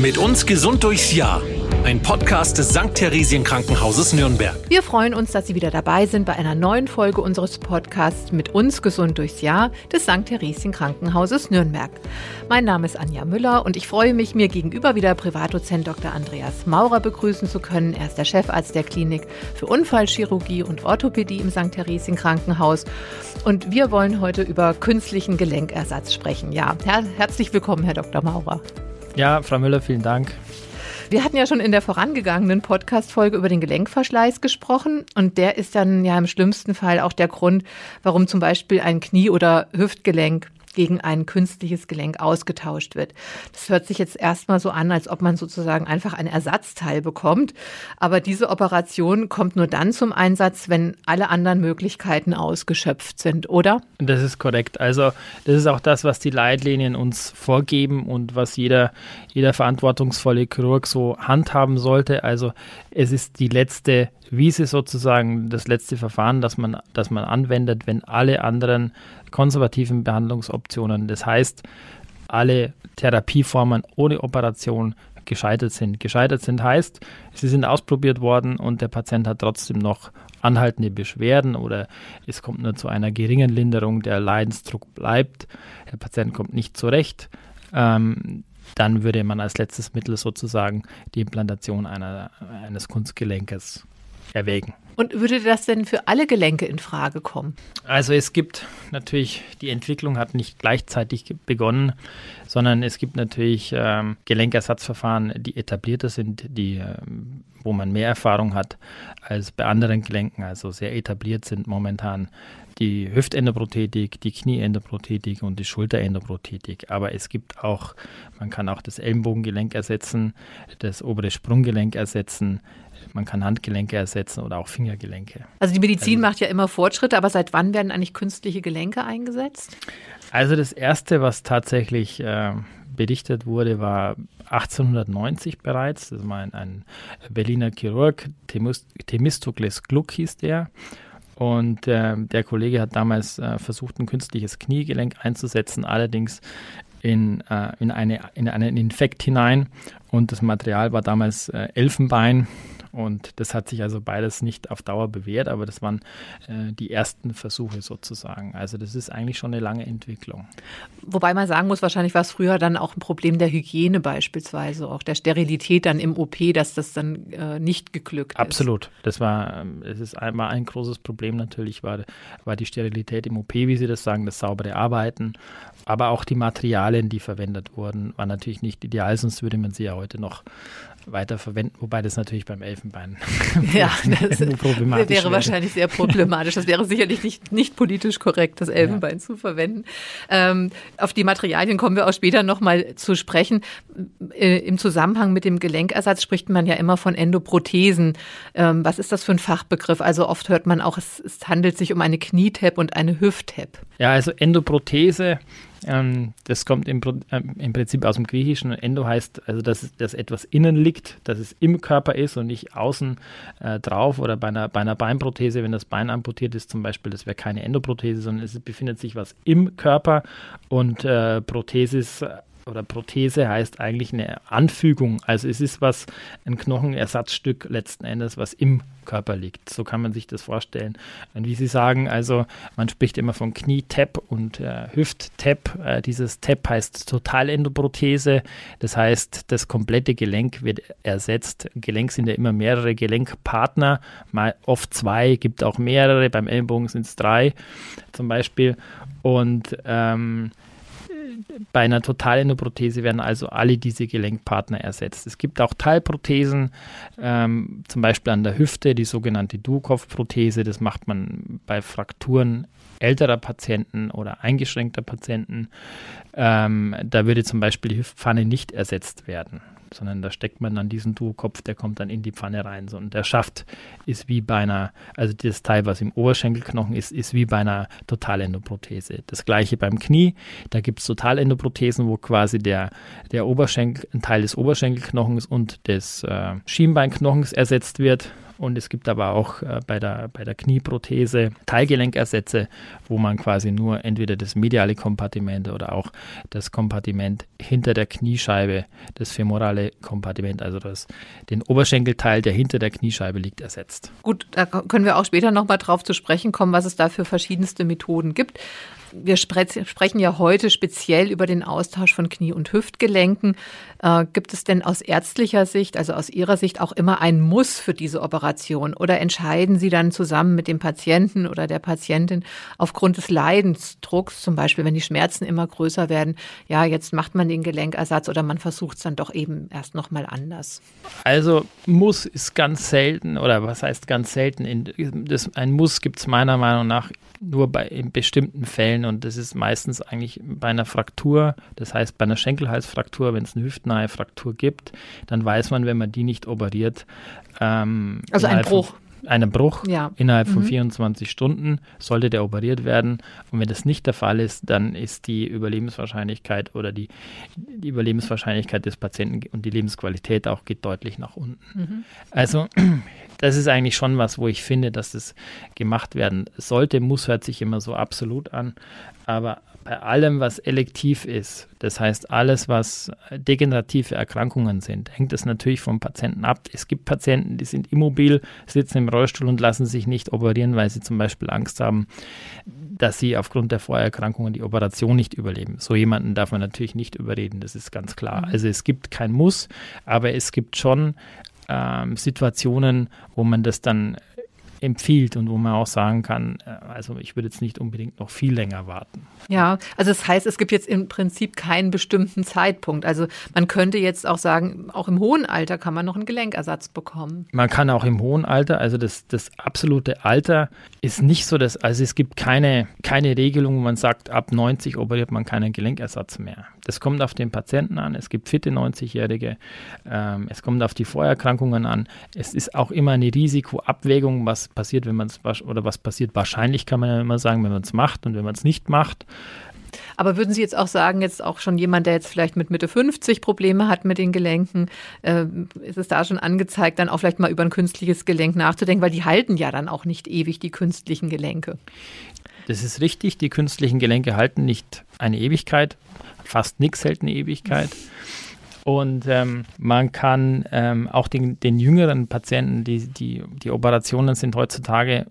Mit uns gesund durchs Jahr. Ein Podcast des St. Theresien Krankenhauses Nürnberg. Wir freuen uns, dass Sie wieder dabei sind bei einer neuen Folge unseres Podcasts Mit uns gesund durchs Jahr des St. Theresien Krankenhauses Nürnberg. Mein Name ist Anja Müller und ich freue mich, mir gegenüber wieder Privatdozent Dr. Andreas Maurer begrüßen zu können. Er ist der Chefarzt der Klinik für Unfallchirurgie und Orthopädie im St. Theresien Krankenhaus. Und wir wollen heute über künstlichen Gelenkersatz sprechen. Ja, her herzlich willkommen, Herr Dr. Maurer. Ja, Frau Müller, vielen Dank. Wir hatten ja schon in der vorangegangenen Podcast-Folge über den Gelenkverschleiß gesprochen und der ist dann ja im schlimmsten Fall auch der Grund, warum zum Beispiel ein Knie- oder Hüftgelenk gegen ein künstliches Gelenk ausgetauscht wird. Das hört sich jetzt erstmal so an, als ob man sozusagen einfach ein Ersatzteil bekommt. Aber diese Operation kommt nur dann zum Einsatz, wenn alle anderen Möglichkeiten ausgeschöpft sind, oder? Das ist korrekt. Also das ist auch das, was die Leitlinien uns vorgeben und was jeder, jeder verantwortungsvolle Chirurg so handhaben sollte. Also es ist die letzte Wiese sozusagen, das letzte Verfahren, das man, das man anwendet, wenn alle anderen konservativen Behandlungsoptionen, das heißt, alle Therapieformen ohne Operation gescheitert sind. Gescheitert sind heißt, sie sind ausprobiert worden und der Patient hat trotzdem noch anhaltende Beschwerden oder es kommt nur zu einer geringen Linderung, der Leidensdruck bleibt, der Patient kommt nicht zurecht. Ähm, dann würde man als letztes Mittel sozusagen die Implantation einer, eines Kunstgelenkes erwägen. Und würde das denn für alle Gelenke in Frage kommen? Also es gibt natürlich, die Entwicklung hat nicht gleichzeitig begonnen, sondern es gibt natürlich ähm, Gelenkersatzverfahren, die etablierter sind, die, ähm, wo man mehr Erfahrung hat als bei anderen Gelenken, also sehr etabliert sind momentan die Hüftendoprothetik, die Knieendoprothetik und die Schulterendoprothetik. Aber es gibt auch, man kann auch das Ellenbogengelenk ersetzen, das obere Sprunggelenk ersetzen, man kann Handgelenke ersetzen oder auch Fingergelenke. Also die Medizin also, macht ja immer Fortschritte, aber seit wann werden eigentlich künstliche Gelenke eingesetzt? Also das erste, was tatsächlich äh, berichtet wurde, war 1890 bereits. Das war ein, ein Berliner Chirurg, Themistokles Gluck hieß der. Und äh, der Kollege hat damals äh, versucht, ein künstliches Kniegelenk einzusetzen, allerdings in, äh, in, eine, in einen Infekt hinein. Und das Material war damals äh, Elfenbein. Und das hat sich also beides nicht auf Dauer bewährt, aber das waren äh, die ersten Versuche sozusagen. Also das ist eigentlich schon eine lange Entwicklung. Wobei man sagen muss, wahrscheinlich war es früher dann auch ein Problem der Hygiene beispielsweise, auch der Sterilität dann im OP, dass das dann äh, nicht geglückt ist. Absolut. Das war, ähm, es ist einmal ein großes Problem natürlich, war, war die Sterilität im OP, wie Sie das sagen, das saubere Arbeiten, aber auch die Materialien, die verwendet wurden, waren natürlich nicht ideal, sonst würde man sie ja heute noch weiter verwenden, wobei das natürlich beim Elfenbein ja, das wäre wäre wahrscheinlich sehr problematisch. Das wäre sicherlich nicht, nicht politisch korrekt, das Elfenbein ja. zu verwenden. Ähm, auf die Materialien kommen wir auch später nochmal zu sprechen. Äh, Im Zusammenhang mit dem Gelenkersatz spricht man ja immer von Endoprothesen. Ähm, was ist das für ein Fachbegriff? Also oft hört man auch, es, es handelt sich um eine Knietap und eine Hüfttap. Ja, also Endoprothese ähm, das kommt im, äh, im, Prinzip aus dem Griechischen. Endo heißt also, dass, dass etwas innen liegt, dass es im Körper ist und nicht außen äh, drauf. Oder bei einer, bei einer Beinprothese, wenn das Bein amputiert ist zum Beispiel, das wäre keine Endoprothese, sondern es befindet sich was im Körper. Und äh, Prothesis oder Prothese heißt eigentlich eine Anfügung. Also es ist was, ein Knochenersatzstück letzten Endes, was im Körper liegt. So kann man sich das vorstellen. Und wie Sie sagen, also man spricht immer von Knie-Tap und äh, Hüft-Tap. Äh, dieses Tap heißt Totalendoprothese. Das heißt, das komplette Gelenk wird ersetzt. Gelenk sind ja immer mehrere Gelenkpartner, mal oft zwei, gibt auch mehrere. Beim Ellenbogen sind es drei zum Beispiel. Und ähm, bei einer Totalendoprothese werden also alle diese Gelenkpartner ersetzt. Es gibt auch Teilprothesen, ähm, zum Beispiel an der Hüfte, die sogenannte Duokopfprothese. Das macht man bei Frakturen älterer Patienten oder eingeschränkter Patienten. Ähm, da würde zum Beispiel die Hüftpfanne nicht ersetzt werden sondern da steckt man dann diesen Duokopf, der kommt dann in die Pfanne rein. So. Und der Schaft ist wie bei einer, also das Teil, was im Oberschenkelknochen ist, ist wie bei einer Totalendoprothese. Das gleiche beim Knie, da gibt es Totalendoprothesen, wo quasi der, der Oberschenkel, ein Teil des Oberschenkelknochens und des äh, Schienbeinknochens ersetzt wird Und es gibt aber auch äh, bei, der, bei der Knieprothese Teilgelenkersätze, wo man quasi nur entweder das mediale Kompartiment oder auch das Kompartiment hinter der Kniescheibe, das femorale Kompartiment, also das, den Oberschenkelteil, der hinter der Kniescheibe liegt, ersetzt. Gut, da können wir auch später nochmal drauf zu sprechen kommen, was es da für verschiedenste Methoden gibt. Wir sprechen ja heute speziell über den Austausch von Knie- und Hüftgelenken. Äh, gibt es denn aus ärztlicher Sicht, also aus Ihrer Sicht, auch immer ein Muss für diese Operation? Oder entscheiden Sie dann zusammen mit dem Patienten oder der Patientin aufgrund des Leidensdrucks, zum Beispiel wenn die Schmerzen immer größer werden, ja, jetzt macht man den Gelenkersatz oder man versucht es dann doch eben erst nochmal anders? Also Muss ist ganz selten, oder was heißt ganz selten? Das, ein Muss gibt es meiner Meinung nach nur bei in bestimmten Fällen und das ist meistens eigentlich bei einer Fraktur, das heißt bei einer Schenkelhalsfraktur, wenn es eine hüftnahe Fraktur gibt, dann weiß man, wenn man die nicht operiert, ähm, also ein Bruch. Von, einen Bruch ja. innerhalb von mhm. 24 Stunden sollte der operiert werden. Und wenn das nicht der Fall ist, dann ist die Überlebenswahrscheinlichkeit oder die, die Überlebenswahrscheinlichkeit des Patienten und die Lebensqualität auch geht deutlich nach unten. Mhm. Also das ist eigentlich schon was, wo ich finde, dass das gemacht werden sollte. Muss hört sich immer so absolut an, aber bei allem, was elektiv ist, das heißt alles, was degenerative Erkrankungen sind, hängt es natürlich vom Patienten ab. Es gibt Patienten, die sind immobil, sitzen im Rollstuhl und lassen sich nicht operieren, weil sie zum Beispiel Angst haben, dass sie aufgrund der Vorerkrankungen die Operation nicht überleben. So jemanden darf man natürlich nicht überreden, das ist ganz klar. Mhm. Also es gibt kein Muss, aber es gibt schon ähm, Situationen, wo man das dann empfiehlt und wo man auch sagen kann, äh, also ich würde jetzt nicht unbedingt noch viel länger warten. Ja, also das heißt, es gibt jetzt im Prinzip keinen bestimmten Zeitpunkt. Also man könnte jetzt auch sagen, auch im hohen Alter kann man noch einen Gelenkersatz bekommen. Man kann auch im hohen Alter, also das, das absolute Alter ist nicht so, dass, also es gibt keine, keine Regelung, wo man sagt, ab 90 operiert man keinen Gelenkersatz mehr. Das kommt auf den Patienten an. Es gibt fitte 90-Jährige. Ähm, es kommt auf die Vorerkrankungen an. Es ist auch immer eine Risikoabwägung, was passiert, wenn man es, oder was passiert wahrscheinlich, kann man ja immer sagen, wenn man es macht und wenn man es nicht macht. Aber würden Sie jetzt auch sagen, jetzt auch schon jemand, der jetzt vielleicht mit Mitte 50 Probleme hat mit den Gelenken, äh, ist es da schon angezeigt, dann auch vielleicht mal über ein künstliches Gelenk nachzudenken, weil die halten ja dann auch nicht ewig, die künstlichen Gelenke. Das ist richtig, die künstlichen Gelenke halten nicht eine Ewigkeit, fast nichts hält eine Ewigkeit. Und ähm, man kann ähm, auch den, den, jüngeren Patienten, die, die, die Operationen sind heutzutage,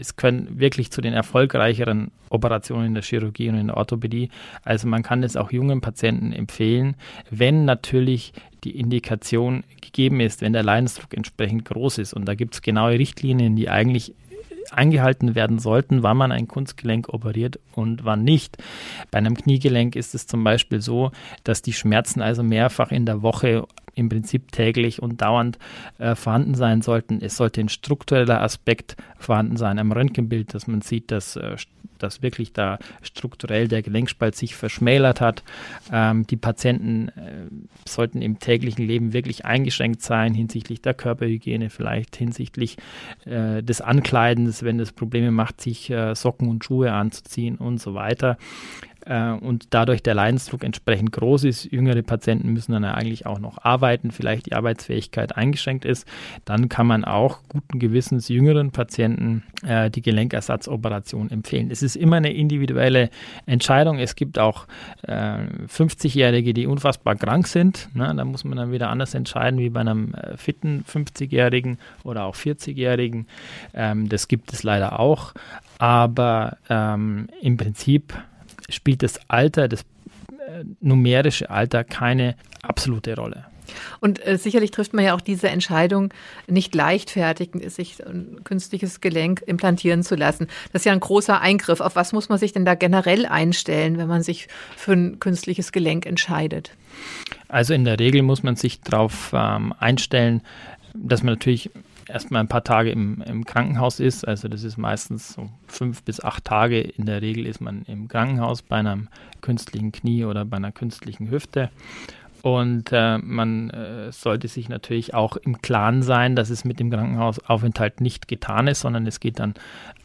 es können wirklich zu den erfolgreicheren Operationen in der Chirurgie und in der Orthopädie. Also man kann es auch jungen Patienten empfehlen, wenn natürlich die Indikation gegeben ist, wenn der Leidensdruck entsprechend groß ist. Und da gibt es genaue Richtlinien, die eigentlich eingehalten werden sollten, wann man ein Kunstgelenk operiert und wann nicht. Bei einem Kniegelenk ist es zum Beispiel so, dass die Schmerzen also mehrfach in der Woche im Prinzip täglich und dauernd äh, vorhanden sein sollten. Es sollte ein struktureller Aspekt vorhanden sein am Röntgenbild, dass man sieht, dass, äh, dass wirklich da strukturell der Gelenkspalt sich verschmälert hat. Ähm, die Patienten äh, sollten im täglichen Leben wirklich eingeschränkt sein hinsichtlich der Körperhygiene, vielleicht hinsichtlich äh, des Ankleidens, wenn es Probleme macht, sich äh, Socken und Schuhe anzuziehen und so weiter äh, und dadurch der Leidensdruck entsprechend groß ist, jüngere Patienten müssen dann eigentlich auch noch arbeiten, vielleicht die Arbeitsfähigkeit eingeschränkt ist, dann kann man auch guten Gewissens jüngeren Patienten äh, die Gelenkersatzoperation empfehlen. Es ist immer eine individuelle Entscheidung. Es gibt auch äh, 50-Jährige, die unfassbar krank sind. Ne? Da muss man dann wieder anders entscheiden wie bei einem äh, fitten 50-Jährigen oder auch 40-Jährigen. Ähm, das gibt es leider auch. Aber ähm, im Prinzip spielt das Alter, das äh, numerische Alter keine absolute Rolle. Und äh, sicherlich trifft man ja auch diese Entscheidung nicht leichtfertig, sich ein künstliches Gelenk implantieren zu lassen. Das ist ja ein großer Eingriff. Auf was muss man sich denn da generell einstellen, wenn man sich für ein künstliches Gelenk entscheidet? Also in der Regel muss man sich darauf ähm, einstellen, dass man natürlich erstmal ein paar Tage im, im, Krankenhaus ist. Also das ist meistens so fünf bis acht Tage. In der Regel ist man im Krankenhaus bei einem künstlichen Knie oder bei einer künstlichen Hüfte. Und äh, man äh, sollte sich natürlich auch im Klaren sein, dass es mit dem Krankenhausaufenthalt nicht getan ist, sondern es geht dann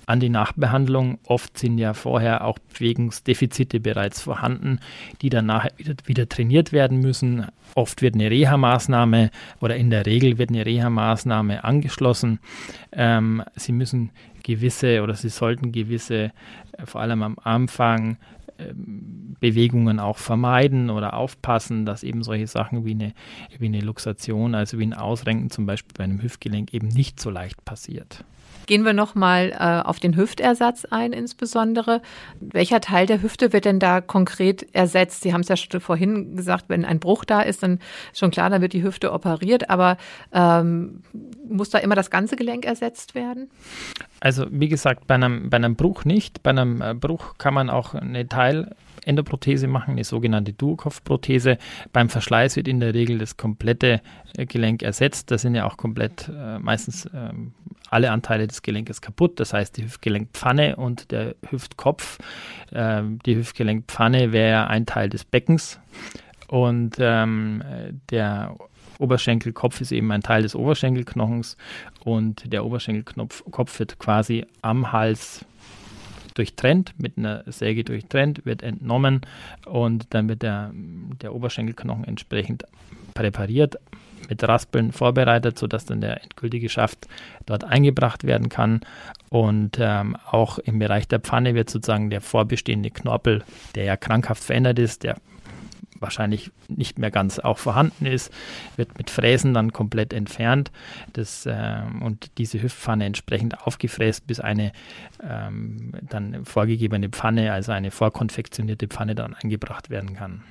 an die Nachbehandlung. Oft sind ja vorher auch Bewegungsdefizite bereits vorhanden, die dann nachher wieder, wieder trainiert werden müssen. Oft wird eine Reha-Maßnahme oder in der Regel wird eine Reha-Maßnahme angeschlossen. Ähm, sie müssen gewisse oder sie sollten gewisse, äh, vor allem am Anfang, ähm, Bewegungen auch vermeiden oder aufpassen, dass eben solche Sachen wie eine, wie eine Luxation, also wie ein Ausrenken zum Beispiel bei einem Hüftgelenk eben nicht so leicht passiert. Gehen wir nochmal äh, auf den Hüftersatz ein, insbesondere. Welcher Teil der Hüfte wird denn da konkret ersetzt? Sie haben es ja schon vorhin gesagt, wenn ein Bruch da ist, dann ist schon klar, dann wird die Hüfte operiert, aber ähm, muss da immer das ganze Gelenk ersetzt werden? Also wie gesagt, bei einem, bei einem Bruch nicht. Bei einem äh, Bruch kann man auch eine Teil Endoprothese machen, eine sogenannte Duokopfprothese. Beim Verschleiß wird in der Regel das komplette äh, Gelenk ersetzt. Da sind ja auch komplett äh, meistens äh, alle Anteile des Gelenkes kaputt. Das heißt, die Hüftgelenkpfanne und der Hüftkopf. Äh, die Hüftgelenkpfanne wäre ein Teil des Beckens und ähm, der Oberschenkelkopf ist eben ein Teil des Oberschenkelknochens und der Oberschenkelkopf wird quasi am Hals durchtrennt, mit einer Säge durchtrennt, wird entnommen und dann wird der, der Oberschenkelknochen entsprechend präpariert, mit Raspeln vorbereitet, sodass dann der endgültige Schaft dort eingebracht werden kann. Und ähm, auch im Bereich der Pfanne wird sozusagen der vorbestehende Knorpel, der ja krankhaft verändert ist, der wahrscheinlich nicht mehr ganz auch vorhanden ist, wird mit Fräsen dann komplett entfernt das, äh, und diese Hüftpfanne entsprechend aufgefräst, bis eine ähm, dann vorgegebene Pfanne, also eine vorkonfektionierte Pfanne dann eingebracht werden kann.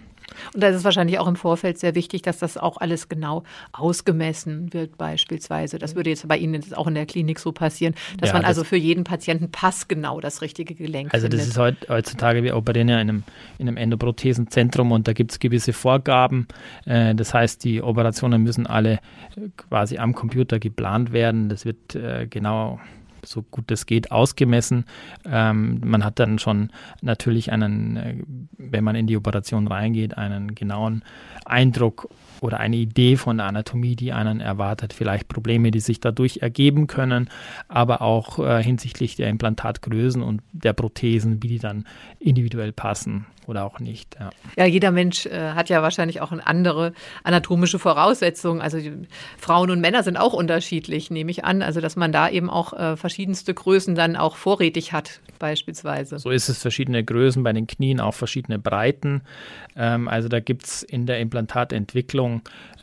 Und da ist es wahrscheinlich auch im Vorfeld sehr wichtig, dass das auch alles genau ausgemessen wird, beispielsweise. Das würde jetzt bei Ihnen jetzt auch in der Klinik so passieren, dass ja, man also für jeden Patienten passgenau das richtige Gelenk Also findet. das ist heutzutage, wir operieren ja in einem, in einem Endoprothesenzentrum und da gibt es gewisse Vorgaben. Äh, das heißt, die Operationen müssen alle quasi am Computer geplant werden. Das wird äh, genau so gut es geht ausgemessen. Ähm, man hat dann schon natürlich einen, äh, wenn man in die Operation reingeht, einen genauen Eindruck oder eine Idee von der Anatomie, die einen erwartet, vielleicht Probleme, die sich dadurch ergeben können, aber auch äh, hinsichtlich der Implantatgrößen und der Prothesen, wie die dann individuell passen oder auch nicht. Ja, ja jeder Mensch äh, hat ja wahrscheinlich auch eine andere anatomische Voraussetzungen. Also Frauen und Männer sind auch unterschiedlich, nehme ich an. Also dass man da eben auch äh, verschiedenste Größen dann auch vorrätig hat, beispielsweise. So ist es verschiedene Größen bei den Knien, auch verschiedene Breiten. Ähm, also da gibt es in der Implantatentwicklung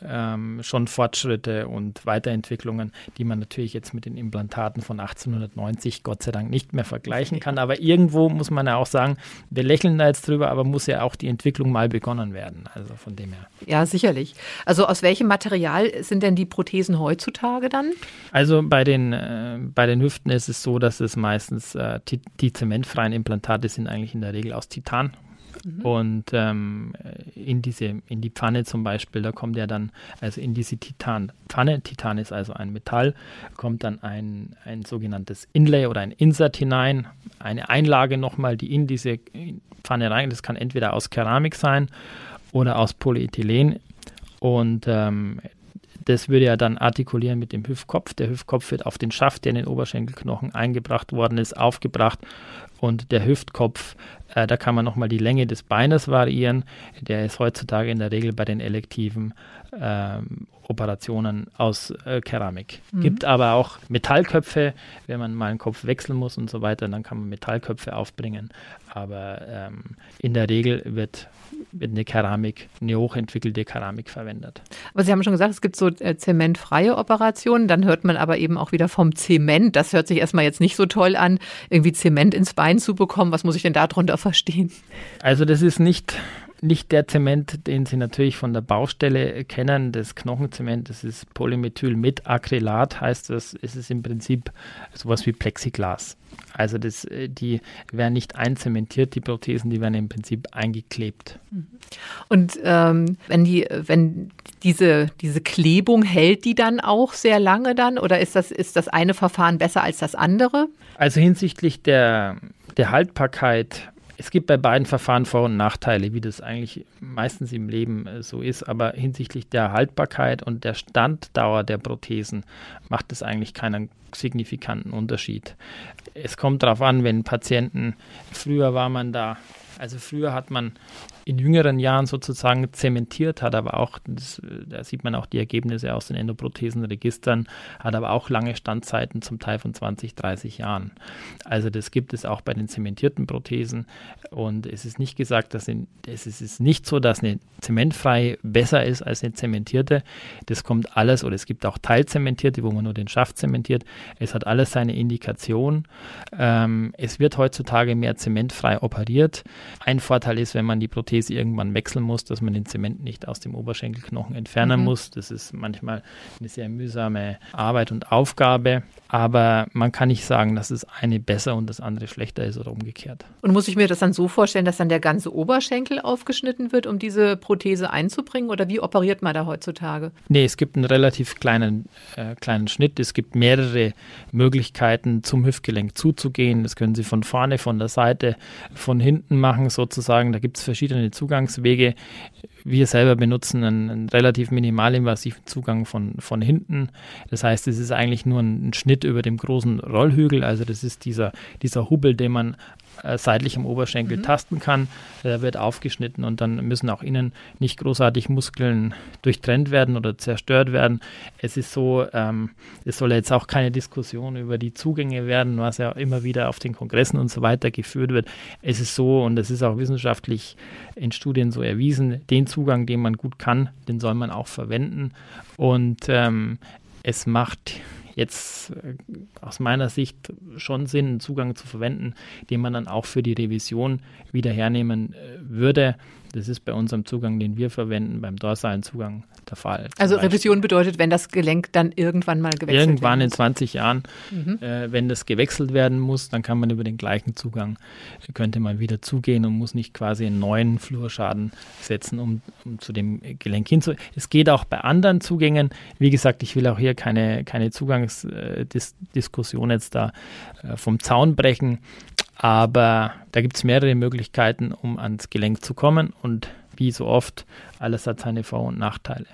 ähm, schon Fortschritte und Weiterentwicklungen, die man natürlich jetzt mit den Implantaten von 1890 Gott sei Dank nicht mehr vergleichen kann. Aber irgendwo muss man ja auch sagen, wir lächeln da jetzt drüber, aber muss ja auch die Entwicklung mal begonnen werden. Also von dem her. Ja, sicherlich. Also aus welchem Material sind denn die Prothesen heutzutage dann? Also bei den, äh, bei den Hüften ist es so, dass es meistens äh, die, die zementfreien Implantate sind eigentlich in der Regel aus Titan Mhm. Und ähm, in diese, in die Pfanne zum Beispiel, da kommt ja dann, also in diese Titanpfanne, Titan ist also ein Metall, kommt dann ein, ein sogenanntes Inlay oder ein Insert hinein, eine Einlage nochmal, die in diese Pfanne rein, das kann entweder aus Keramik sein oder aus Polyethylen. Und ähm, das würde ja dann artikulieren mit dem Hüftkopf. Der Hüftkopf wird auf den Schaft, der in den Oberschenkelknochen eingebracht worden ist, aufgebracht und der Hüftkopf, äh, da kann man nochmal die Länge des Beines variieren. Der ist heutzutage in der Regel bei den elektiven ähm, Operationen aus äh, Keramik. Mhm. Gibt aber auch Metallköpfe, wenn man mal einen Kopf wechseln muss und so weiter, dann kann man Metallköpfe aufbringen. Aber ähm, in der Regel wird, wird eine Keramik, eine hochentwickelte Keramik verwendet. Aber Sie haben schon gesagt, es gibt so äh, zementfreie Operationen, dann hört man aber eben auch wieder vom Zement. Das hört sich erstmal jetzt nicht so toll an, irgendwie Zement ins Bein zu bekommen. Was muss ich denn darunter verstehen? Also das ist nicht nicht der Zement, den Sie natürlich von der Baustelle kennen, das Knochenzement, das ist Polymethyl mit Acrylat, heißt das, ist es im Prinzip sowas wie Plexiglas. Also das, äh, die werden nicht einzementiert, die Prothesen, die werden im Prinzip eingeklebt. Mhm. Und ähm, wenn die, wenn diese, diese Klebung hält die dann auch sehr lange dann oder ist das, ist das eine Verfahren besser als das andere? Also hinsichtlich der, der Haltbarkeit es gibt bei beiden Verfahren Vor- und Nachteile, wie das eigentlich meistens im Leben äh, so ist, aber hinsichtlich der Haltbarkeit und der Standdauer der Prothesen macht es eigentlich keinen signifikanten Unterschied. Es kommt darauf an, wenn Patienten, früher war man da, also früher hat man in jüngeren Jahren sozusagen zementiert, hat aber auch, das, da sieht man auch die Ergebnisse aus den Endoprothesenregistern, hat aber auch lange Standzeiten, zum Teil von 20, 30 Jahren. Also das gibt es auch bei den zementierten Prothesen und es ist nicht gesagt, dass in, es ist nicht so, dass eine zementfreie besser ist als eine zementierte. Das kommt alles, oder es gibt auch Teilzementierte, wo man nur den Schaft zementiert. Es hat alles seine Indikation. Ähm, es wird heutzutage mehr zementfrei operiert. Ein Vorteil ist, wenn man die Prothese irgendwann wechseln muss, dass man den Zement nicht aus dem Oberschenkelknochen entfernen mhm. muss. Das ist manchmal eine sehr mühsame Arbeit und Aufgabe. Aber man kann nicht sagen, dass es eine besser und das andere schlechter ist oder umgekehrt. Und muss ich mir das dann so vorstellen, dass dann der ganze Oberschenkel aufgeschnitten wird, um diese Prothese einzubringen? Oder wie operiert man da heutzutage? Nee, es gibt einen relativ kleinen, äh, kleinen Schnitt. Es gibt mehrere Möglichkeiten, zum Hüftgelenk zuzugehen. Das können Sie von vorne, von der Seite, von hinten machen sozusagen. Da gibt es verschiedene Zugangswege. Wir selber benutzen einen, einen relativ minimalinvasiven Zugang von, von hinten. Das heißt, es ist eigentlich nur ein, ein Schnitt über dem großen Rollhügel. Also das ist dieser, dieser Hubbel, den man seitlich am Oberschenkel mhm. tasten kann. Der wird aufgeschnitten und dann müssen auch innen nicht großartig Muskeln durchtrennt werden oder zerstört werden. Es ist so, ähm, es soll jetzt auch keine Diskussion über die Zugänge werden, was ja immer wieder auf den Kongressen und so weiter geführt wird. Es ist so und es ist auch wissenschaftlich in Studien so erwiesen, den Zugang, den man gut kann, den soll man auch verwenden. Und ähm, es macht jetzt äh, aus meiner Sicht schon Sinn, einen Zugang zu verwenden, den man dann auch für die Revision wieder hernehmen äh, würde. Das ist bei unserem Zugang, den wir verwenden, beim dorsalen Zugang der Fall. Also Beispiel. Revision bedeutet, wenn das Gelenk dann irgendwann mal gewechselt wird. Irgendwann in 20 Jahren, mhm. äh, wenn das gewechselt werden muss, dann kann man über den gleichen Zugang, könnte man wieder zugehen und muss nicht quasi einen neuen Flurschaden setzen, um, um zu dem Gelenk hinzu. Es geht auch bei anderen Zugängen. Wie gesagt, ich will auch hier keine, keine Zugangsdiskussion äh, jetzt da äh, vom Zaun brechen. Aber da gibt es mehrere Möglichkeiten, um ans Gelenk zu kommen und wie so oft, alles hat seine Vor- und Nachteile.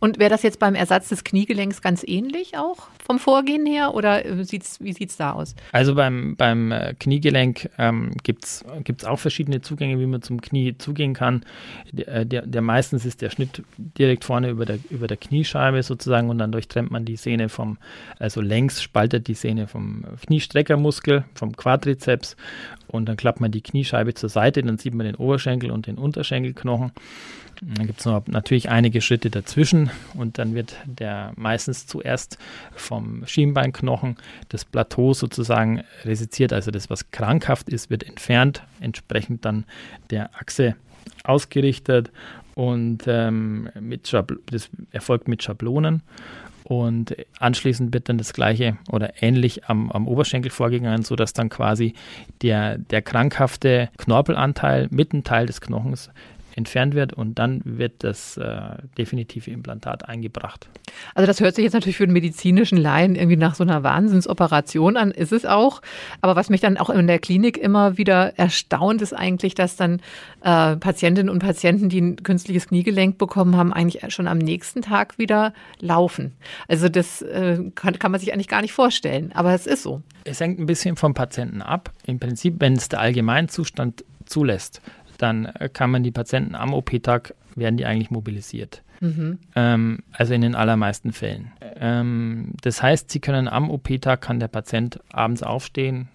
Und wäre das jetzt beim Ersatz des Kniegelenks ganz ähnlich auch vom Vorgehen her oder äh, sieht's, wie sieht es da aus? Also beim, beim äh, Kniegelenk ähm, gibt es auch verschiedene Zugänge, wie man zum Knie zugehen kann. Der, äh, der, der, meistens ist der Schnitt direkt vorne über der, über der Kniescheibe sozusagen und dann durchtrennt man die Sehne vom, also längs spaltet die Sehne vom Kniestreckermuskel, vom Quadrizeps und dann klappt man die Kniescheibe zur Seite, dann sieht man den Oberschenkel und den Unterschenkelknochen. Dann gibt es natürlich einige Schritte dazwischen und dann wird der meistens zuerst vom Schienbeinknochen das Plateau sozusagen resiziert, also das, was krankhaft ist, wird entfernt, entsprechend dann der Achse ausgerichtet und ähm, mit das erfolgt mit Schablonen. Und anschließend wird dann das gleiche oder ähnlich am, am Oberschenkel vorgegangen, sodass dann quasi der, der krankhafte Knorpelanteil mit einem Teil des Knochens entfernt wird und dann wird das äh, definitive Implantat eingebracht. Also das hört sich jetzt natürlich für den medizinischen Laien irgendwie nach so einer Wahnsinnsoperation an, ist es auch. Aber was mich dann auch in der Klinik immer wieder erstaunt, ist eigentlich, dass dann äh, Patientinnen und Patienten, die ein künstliches Kniegelenk bekommen haben, eigentlich schon am nächsten Tag wieder laufen. Also das äh, kann, kann man sich eigentlich gar nicht vorstellen, aber es ist so. Es hängt ein bisschen vom Patienten ab. Im Prinzip, wenn es der Allgemeinzustand zulässt, dann äh, kann man die Patienten am OP-Tag, werden die eigentlich mobilisiert. Mhm. Ähm, also in den allermeisten Fällen. Ähm, das heißt, sie können am OP-Tag, kann der Patient abends aufstehen,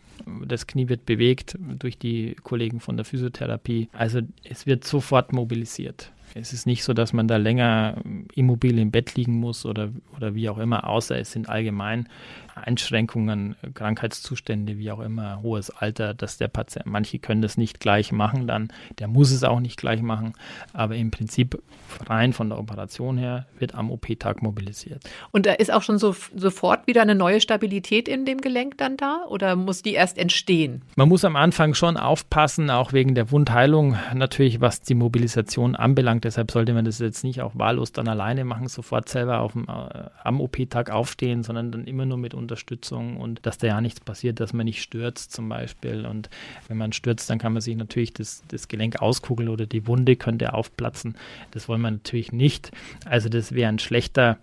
das Knie wird bewegt durch die Kollegen von der Physiotherapie. Also es wird sofort mobilisiert. Es ist nicht so, dass man da länger immobil im Bett liegen muss oder, oder wie auch immer, außer es sind allgemein Einschränkungen, Krankheitszustände, wie auch immer, hohes Alter, dass der Patient, manche können das nicht gleich machen, dann, der muss es auch nicht gleich machen, aber im Prinzip rein von der Operation her wird am OP-Tag mobilisiert. Und da ist auch schon so, sofort wieder eine neue Stabilität in dem Gelenk dann da oder muss die erst entstehen? Man muss am Anfang schon aufpassen, auch wegen der Wundheilung, natürlich was die Mobilisation anbelangt, Deshalb sollte man das jetzt nicht auch wahllos dann alleine machen, sofort selber auf dem, äh, am OP-Tag aufstehen, sondern dann immer nur mit Unterstützung und dass da ja nichts passiert, dass man nicht stürzt zum Beispiel. Und wenn man stürzt, dann kann man sich natürlich das, das Gelenk auskugeln oder die Wunde könnte aufplatzen. Das wollen wir natürlich nicht. Also das wäre ein schlechter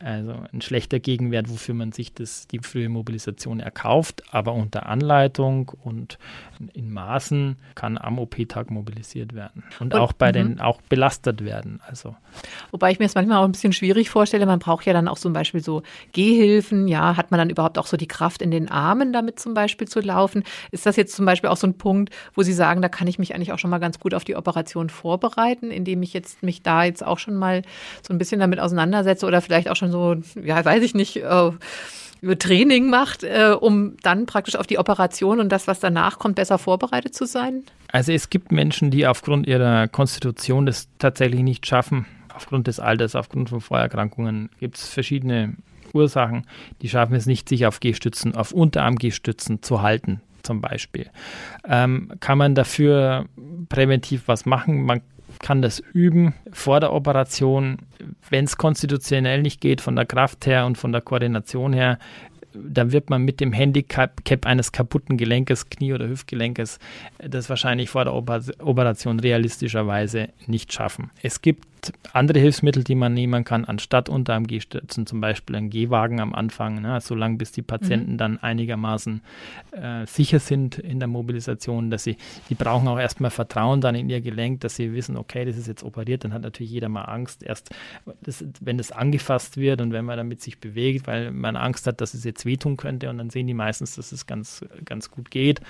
also ein schlechter Gegenwert, wofür man sich das, die frühe Mobilisation erkauft, aber unter Anleitung und in Maßen kann am OP-Tag mobilisiert werden und, und auch bei den mhm. auch belastet werden. Also wobei ich mir das manchmal auch ein bisschen schwierig vorstelle. Man braucht ja dann auch zum Beispiel so Gehhilfen. Ja, hat man dann überhaupt auch so die Kraft in den Armen, damit zum Beispiel zu laufen? Ist das jetzt zum Beispiel auch so ein Punkt, wo Sie sagen, da kann ich mich eigentlich auch schon mal ganz gut auf die Operation vorbereiten, indem ich jetzt mich da jetzt auch schon mal so ein bisschen damit auseinandersetze oder vielleicht auch schon schon so, ja, weiß ich nicht, äh, Training macht, äh, um dann praktisch auf die Operation und das, was danach kommt, besser vorbereitet zu sein? Also es gibt Menschen, die aufgrund ihrer Konstitution das tatsächlich nicht schaffen. Aufgrund des Alters, aufgrund von Vorerkrankungen gibt es verschiedene Ursachen, die schaffen es nicht, sich auf Gehstützen, auf Unterarm-Gehstützen zu halten, zum Beispiel. Ähm, kann man dafür präventiv was machen? Man kann das üben vor der Operation. Wenn es konstitutionell nicht geht, von der Kraft her und von der Koordination her, dann wird man mit dem Handicap eines kaputten Gelenkes, Knie- oder Hüftgelenkes, das wahrscheinlich vor der Operation realistischerweise nicht schaffen. Es gibt andere Hilfsmittel, die man nehmen kann, anstatt unter einem Gehstützen, zum Beispiel ein Gehwagen am Anfang, ne, solange bis die Patienten mhm. dann einigermaßen äh, sicher sind in der Mobilisation, dass sie, die brauchen auch erstmal Vertrauen dann in ihr Gelenk, dass sie wissen, okay, das ist jetzt operiert, dann hat natürlich jeder mal Angst, erst das, wenn das angefasst wird und wenn man damit sich bewegt, weil man Angst hat, dass es jetzt wehtun könnte und dann sehen die meistens, dass es ganz, ganz gut geht.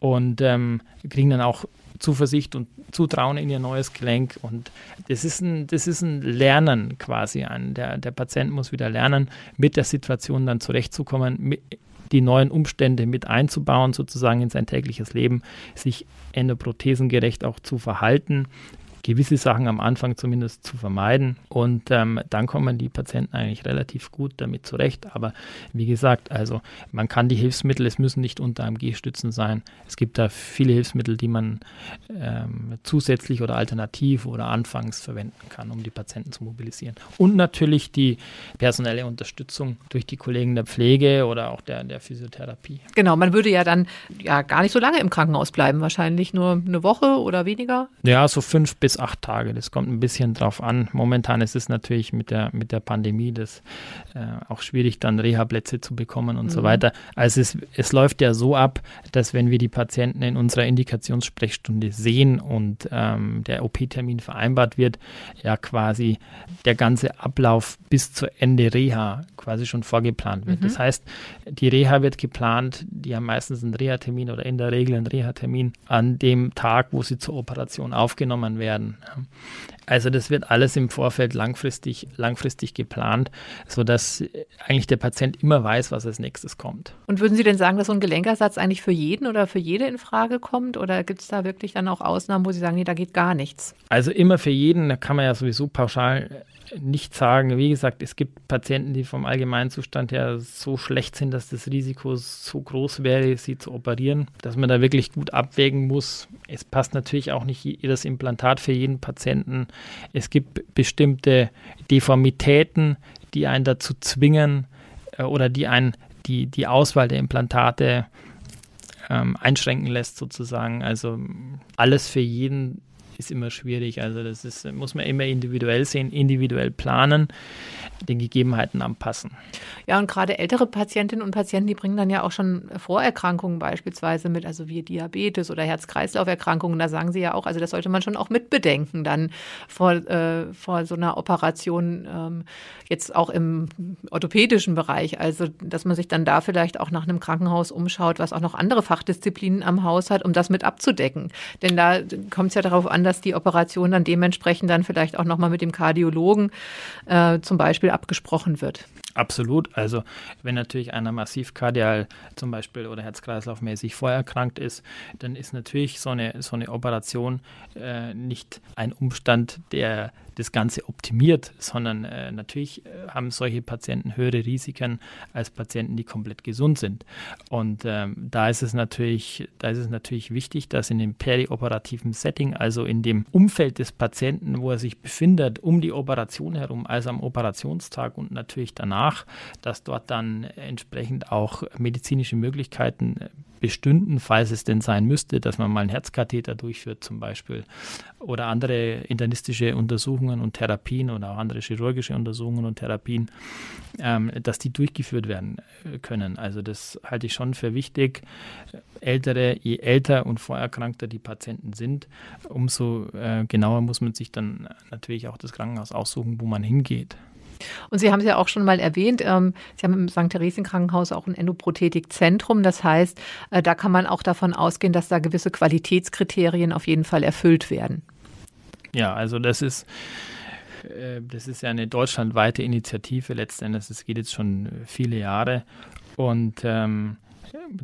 Und ähm, kriegen dann auch Zuversicht und Zutrauen in ihr neues Gelenk. Und das ist ein, das ist ein Lernen quasi. Ein, der, der Patient muss wieder lernen, mit der Situation dann zurechtzukommen, mit, die neuen Umstände mit einzubauen, sozusagen in sein tägliches Leben, sich endoprothesengerecht auch zu verhalten, gewisse Sachen am Anfang zumindest zu vermeiden. Und ähm, dann kommen die Patienten eigentlich relativ gut damit zurecht. Aber wie gesagt, also man kann die Hilfsmittel, es müssen nicht unter AMG-Stützen sein. Es gibt da viele Hilfsmittel, die man ähm, zusätzlich oder alternativ oder anfangs verwenden kann, um die Patienten zu mobilisieren. Und natürlich die personelle Unterstützung durch die Kollegen der Pflege oder auch der, der Physiotherapie. Genau, man würde ja dann ja gar nicht so lange im Krankenhaus bleiben, wahrscheinlich nur eine Woche oder weniger. Ja, so fünf bis acht Tage. Das kommt ein bisschen drauf an. Momentan ist es natürlich mit der, mit der Pandemie das äh, auch schwierig, dann Reha-Plätze zu bekommen und mhm. so weiter. Also es, es läuft ja so ab, dass wenn wir die Patienten in unserer Indikationssprechstunde sehen und ähm, der OP-Termin vereinbart wird, ja quasi der ganze Ablauf bis zu Ende Reha quasi schon vorgeplant wird. Mhm. Das heißt, die Reha wird geplant, die haben meistens einen Reha-Termin oder in der Regel einen Reha-Termin an dem Tag, wo sie zur Operation aufgenommen werden werden. Also das wird alles im Vorfeld langfristig, langfristig geplant, sodass eigentlich der Patient immer weiß, was als nächstes kommt. Und würden Sie denn sagen, dass so ein Gelenkersatz eigentlich für jeden oder für jede in Frage kommt? Oder gibt es da wirklich dann auch Ausnahmen, wo Sie sagen, nee, da geht gar nichts? Also immer für jeden, da kann man ja sowieso pauschal nicht sagen. Wie gesagt, es gibt Patienten, die vom Allgemeinzustand her so schlecht sind, dass das Risiko so groß wäre, sie zu operieren, dass man da wirklich gut abwägen muss. Es passt natürlich auch nicht jedes Implantat für jeden Patienten. Es gibt bestimmte Deformitäten, die einen dazu zwingen äh, oder die einen die, die Auswahl der Implantate ähm, einschränken lässt sozusagen. Also alles für jeden ist immer schwierig. Also das ist, muss man immer individuell sehen, individuell planen, den Gegebenheiten anpassen. Ja, und gerade ältere Patientinnen und Patienten, die bringen dann ja auch schon Vorerkrankungen beispielsweise mit, also wie Diabetes oder Herz-Kreislauf-Erkrankungen. Da sagen Sie ja auch, also das sollte man schon auch mitbedenken dann vor, äh, vor so einer Operation, ähm, jetzt auch im orthopädischen Bereich. Also, dass man sich dann da vielleicht auch nach einem Krankenhaus umschaut, was auch noch andere Fachdisziplinen am Haus hat, um das mit abzudecken. Denn da kommt es ja darauf an, dass die Operation dann dementsprechend dann vielleicht auch nochmal mit dem Kardiologen äh, zum Beispiel abgesprochen wird. Absolut. Also wenn natürlich einer massiv kardial zum Beispiel oder herz-kreislauf-mäßig vorerkrankt ist, dann ist natürlich so eine, so eine Operation äh, nicht ein Umstand, der das Ganze optimiert, sondern äh, natürlich äh, haben solche Patienten höhere Risiken als Patienten, die komplett gesund sind. Und ähm, da ist es natürlich, da ist es natürlich wichtig, dass in dem perioperativen Setting, also in dem Umfeld des Patienten, wo er sich befindet, um die Operation herum, also am Operationstag und natürlich danach, dass dort dann entsprechend auch medizinische Möglichkeiten bestünden, falls es denn sein müsste, dass man mal einen Herzkatheter durchführt zum Beispiel oder andere internistische Untersuchungen und Therapien oder auch andere chirurgische Untersuchungen und Therapien, ähm, dass die durchgeführt werden können. Also das halte ich schon für wichtig. Ältere, je älter und vorerkrankter die Patienten sind, umso äh, genauer muss man sich dann natürlich auch das Krankenhaus aussuchen, wo man hingeht. Und Sie haben es ja auch schon mal erwähnt, ähm, Sie haben im St. Theresien-Krankenhaus auch ein Endoprothetikzentrum. Das heißt, äh, da kann man auch davon ausgehen, dass da gewisse Qualitätskriterien auf jeden Fall erfüllt werden. Ja, also das ist äh, das ist ja eine deutschlandweite Initiative letztendlich. Es geht jetzt schon viele Jahre und ähm,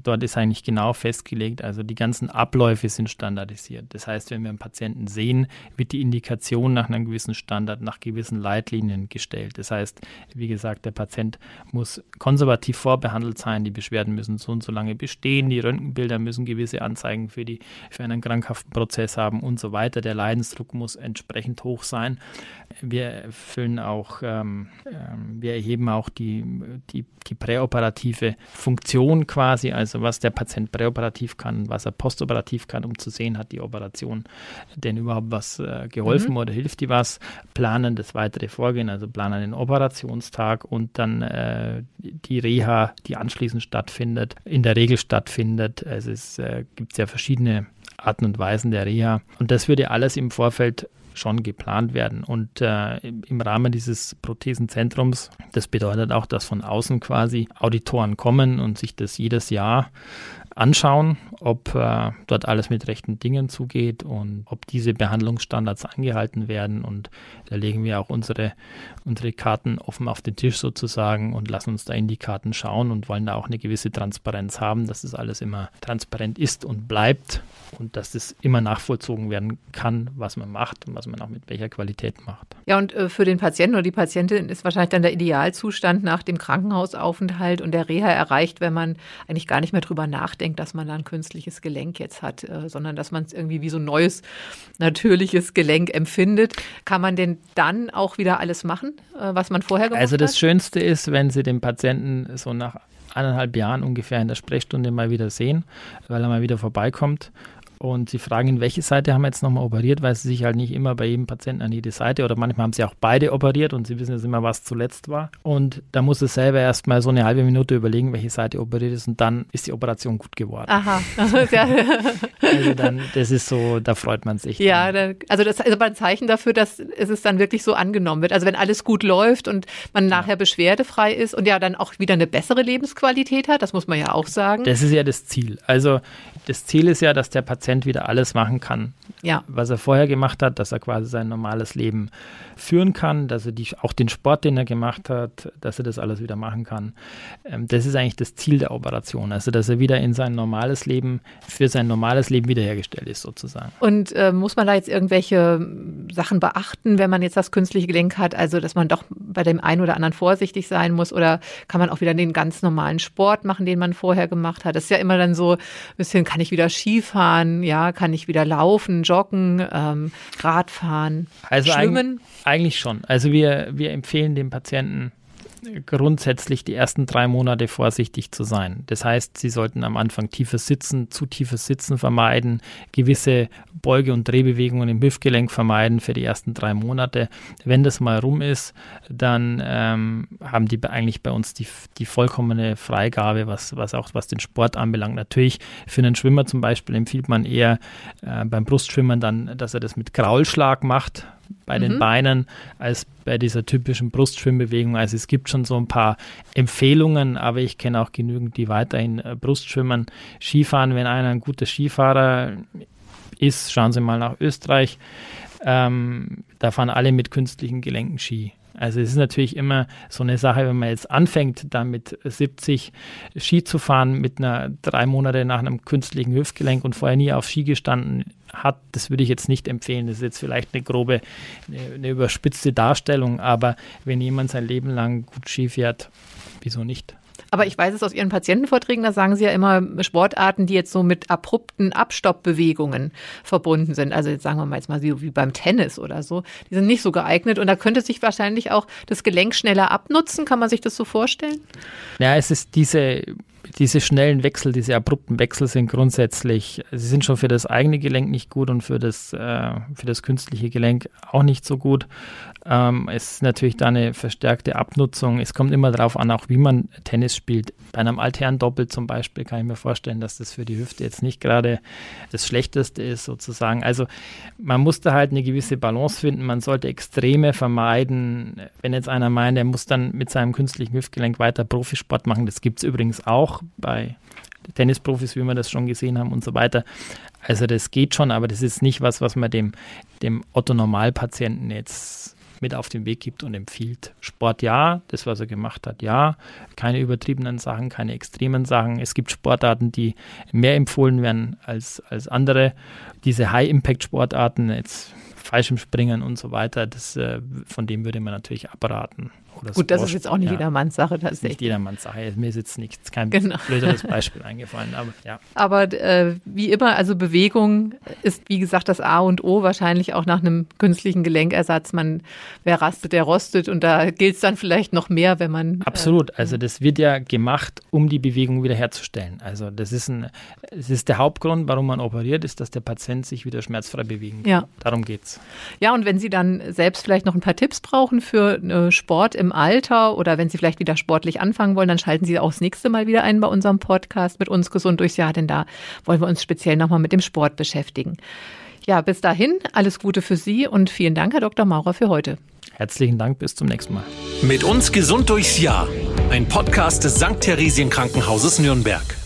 dort ist eigentlich genau festgelegt, also die ganzen Abläufe sind standardisiert. Das heißt, wenn wir einen Patienten sehen, wird die Indikation nach einem gewissen Standard, nach gewissen Leitlinien gestellt. Das heißt, wie gesagt, der Patient muss konservativ vorbehandelt sein, die Beschwerden müssen so und so lange bestehen, die Röntgenbilder müssen gewisse Anzeigen für, die, für einen krankhaften Prozess haben und so weiter. Der Leidensdruck muss entsprechend hoch sein. Wir erfüllen auch, ähm, ähm wir erheben auch die, die, die präoperative Funktion quasi also was der Patient präoperativ kann, was er postoperativ kann, um zu sehen, hat die Operation denn überhaupt was äh, geholfen mhm. oder hilft die was, planen das weitere Vorgehen, also planen den Operationstag und dann äh, die Reha, die anschließend stattfindet, in der Regel stattfindet. Es äh, gibt ja verschiedene Arten und Weisen der Reha und das würde alles im Vorfeld schon geplant werden. Und äh, im Rahmen dieses Prothesenzentrums, das bedeutet auch, dass von außen quasi Auditoren kommen und sich das jedes Jahr anschauen, ob äh, dort alles mit rechten Dingen zugeht und ob diese Behandlungsstandards eingehalten werden. Und da legen wir auch unsere, unsere Karten offen auf den Tisch sozusagen und lassen uns da in die Karten schauen und wollen da auch eine gewisse Transparenz haben, dass das alles immer transparent ist und bleibt und dass das immer nachvollzogen werden kann, was man macht und was man auch mit welcher Qualität macht. Ja, und äh, für den Patienten oder die Patientin ist wahrscheinlich dann der Idealzustand nach dem Krankenhausaufenthalt und der Reha erreicht, wenn man eigentlich gar nicht mehr drüber nachdenkt, dass man da ein künstliches Gelenk jetzt hat, äh, sondern dass man es irgendwie wie so ein neues, natürliches Gelenk empfindet. Kann man denn dann auch wieder alles machen, äh, was man vorher gemacht hat? Also das hat? Schönste ist, wenn Sie den Patienten so nach eineinhalb Jahren ungefähr in der Sprechstunde mal wieder sehen, weil er mal wieder vorbeikommt und sie fragen ihn, welche Seite haben wir jetzt nochmal operiert, weil sie sich halt nicht immer bei jedem Patienten an jede Seite oder manchmal haben sie auch beide operiert und sie wissen jetzt immer, was zuletzt war. Und da muss es selber erstmal so eine halbe Minute überlegen, welche Seite operiert ist und dann ist die Operation gut geworden. Aha. also dann, das ist so, da freut man sich. Ja, da, also das ist aber ein Zeichen dafür, dass es dann wirklich so angenommen wird. Also wenn alles gut läuft und man nachher ja. beschwerdefrei ist und ja dann auch wieder eine bessere Lebensqualität hat, das muss man ja auch sagen. Das ist ja das Ziel. Also das Ziel ist ja, dass der Patient wieder alles machen kann, ja. was er vorher gemacht hat, dass er quasi sein normales Leben führen kann, dass er die, auch den Sport, den er gemacht hat, dass er das alles wieder machen kann. Ähm, das ist eigentlich das Ziel der Operation, also dass er wieder in sein normales Leben, für sein normales Leben wiederhergestellt ist sozusagen. Und äh, muss man da jetzt irgendwelche Sachen beachten, wenn man jetzt das künstliche Gelenk hat, also dass man doch bei dem einen oder anderen vorsichtig sein muss oder kann man auch wieder den ganz normalen Sport machen, den man vorher gemacht hat? Das ist ja immer dann so ein bisschen, kann ich wieder Skifahren, ja, kann ich wieder laufen, joggen, ähm, Radfahren, also schwimmen? Eigentlich schon. Also wir, wir empfehlen dem Patienten grundsätzlich die ersten drei Monate vorsichtig zu sein. Das heißt, Sie sollten am Anfang tiefes Sitzen, zu tiefes Sitzen vermeiden, gewisse Beuge- und Drehbewegungen im Hüftgelenk vermeiden für die ersten drei Monate. Wenn das mal rum ist, dann ähm, haben die eigentlich bei uns die, die vollkommene Freigabe, was, was auch was den Sport anbelangt. Natürlich für einen Schwimmer zum Beispiel empfiehlt man eher äh, beim Brustschwimmen dann, dass er das mit Graulschlag macht, bei mhm. den Beinen als bei dieser typischen Brustschwimmbewegung. Also es gibt schon so ein paar Empfehlungen, aber ich kenne auch genügend, die weiterhin äh, Brustschwimmen, Skifahren. Wenn einer ein guter Skifahrer ist, schauen Sie mal nach Österreich. Ähm, da fahren alle mit künstlichen Gelenken Ski. Also es ist natürlich immer so eine Sache, wenn man jetzt anfängt, damit 70 Ski zu fahren mit einer drei Monate nach einem künstlichen Hüftgelenk und vorher nie auf Ski gestanden hat, das würde ich jetzt nicht empfehlen. Das ist jetzt vielleicht eine grobe, eine überspitzte Darstellung, aber wenn jemand sein Leben lang gut Ski fährt, wieso nicht? Aber ich weiß es aus Ihren Patientenvorträgen, da sagen Sie ja immer Sportarten, die jetzt so mit abrupten Abstoppbewegungen verbunden sind. Also jetzt sagen wir mal jetzt mal wie beim Tennis oder so. Die sind nicht so geeignet und da könnte sich wahrscheinlich auch das Gelenk schneller abnutzen. Kann man sich das so vorstellen? Ja, es ist diese diese schnellen Wechsel, diese abrupten Wechsel sind grundsätzlich, sie sind schon für das eigene Gelenk nicht gut und für das, äh, für das künstliche Gelenk auch nicht so gut. Ähm, es ist natürlich da eine verstärkte Abnutzung. Es kommt immer darauf an, auch wie man Tennis spielt. Bei einem Altherren-Doppel zum Beispiel kann ich mir vorstellen, dass das für die Hüfte jetzt nicht gerade das Schlechteste ist, sozusagen. Also man muss da halt eine gewisse Balance finden. Man sollte Extreme vermeiden. Wenn jetzt einer meint, er muss dann mit seinem künstlichen Hüftgelenk weiter Profisport machen, das gibt es übrigens auch bei Tennisprofis, wie wir das schon gesehen haben und so weiter. Also das geht schon, aber das ist nicht was, was man dem, dem Otto-Normalpatienten jetzt mit auf den Weg gibt und empfiehlt. Sport ja, das, was er gemacht hat, ja. Keine übertriebenen Sachen, keine extremen Sachen. Es gibt Sportarten, die mehr empfohlen werden als, als andere. Diese High-Impact-Sportarten, jetzt Fallschirmspringen und so weiter, das, äh, von dem würde man natürlich abraten. Gut, das ist jetzt auch nicht ja. jedermanns Sache tatsächlich. Nicht jedermanns Sache. Mir ist jetzt nichts, kein genau. blöderes Beispiel eingefallen. Aber, ja. aber äh, wie immer, also Bewegung ist, wie gesagt, das A und O, wahrscheinlich auch nach einem künstlichen Gelenkersatz. Man, wer rastet, der rostet. Und da gilt es dann vielleicht noch mehr, wenn man. Äh, Absolut. Äh, also das wird ja gemacht, um die Bewegung wiederherzustellen. Also das ist ein, es ist der Hauptgrund, warum man operiert, ist, dass der Patient sich wieder schmerzfrei bewegen kann. Ja. Darum geht's. Ja, und wenn Sie dann selbst vielleicht noch ein paar Tipps brauchen für äh, Sport im Alter oder wenn Sie vielleicht wieder sportlich anfangen wollen, dann schalten Sie auch das nächste Mal wieder ein bei unserem Podcast mit uns gesund durchs Jahr, denn da wollen wir uns speziell nochmal mit dem Sport beschäftigen. Ja, bis dahin alles Gute für Sie und vielen Dank, Herr Dr. Maurer, für heute. Herzlichen Dank, bis zum nächsten Mal. Mit uns gesund durchs Jahr. Ein Podcast des St. Theresien Krankenhauses Nürnberg.